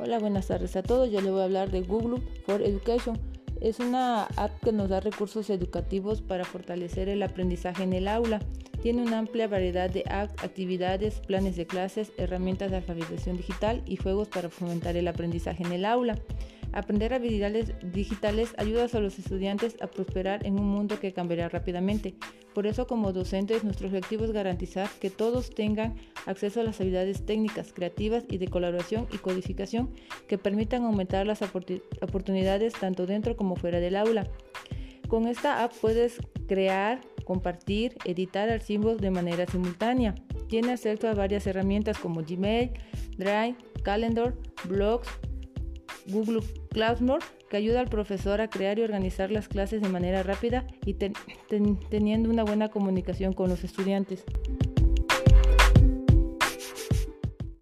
Hola, buenas tardes a todos. Yo les voy a hablar de Google for Education. Es una app que nos da recursos educativos para fortalecer el aprendizaje en el aula. Tiene una amplia variedad de actividades, planes de clases, herramientas de alfabetización digital y juegos para fomentar el aprendizaje en el aula. Aprender habilidades digitales ayuda a los estudiantes a prosperar en un mundo que cambiará rápidamente. Por eso como docentes nuestro objetivo es garantizar que todos tengan acceso a las habilidades técnicas, creativas y de colaboración y codificación que permitan aumentar las oportunidades tanto dentro como fuera del aula. Con esta app puedes crear, compartir, editar archivos de manera simultánea. Tiene acceso a varias herramientas como Gmail, Drive, Calendar, Blogs, Google Classroom que ayuda al profesor a crear y organizar las clases de manera rápida y teniendo una buena comunicación con los estudiantes.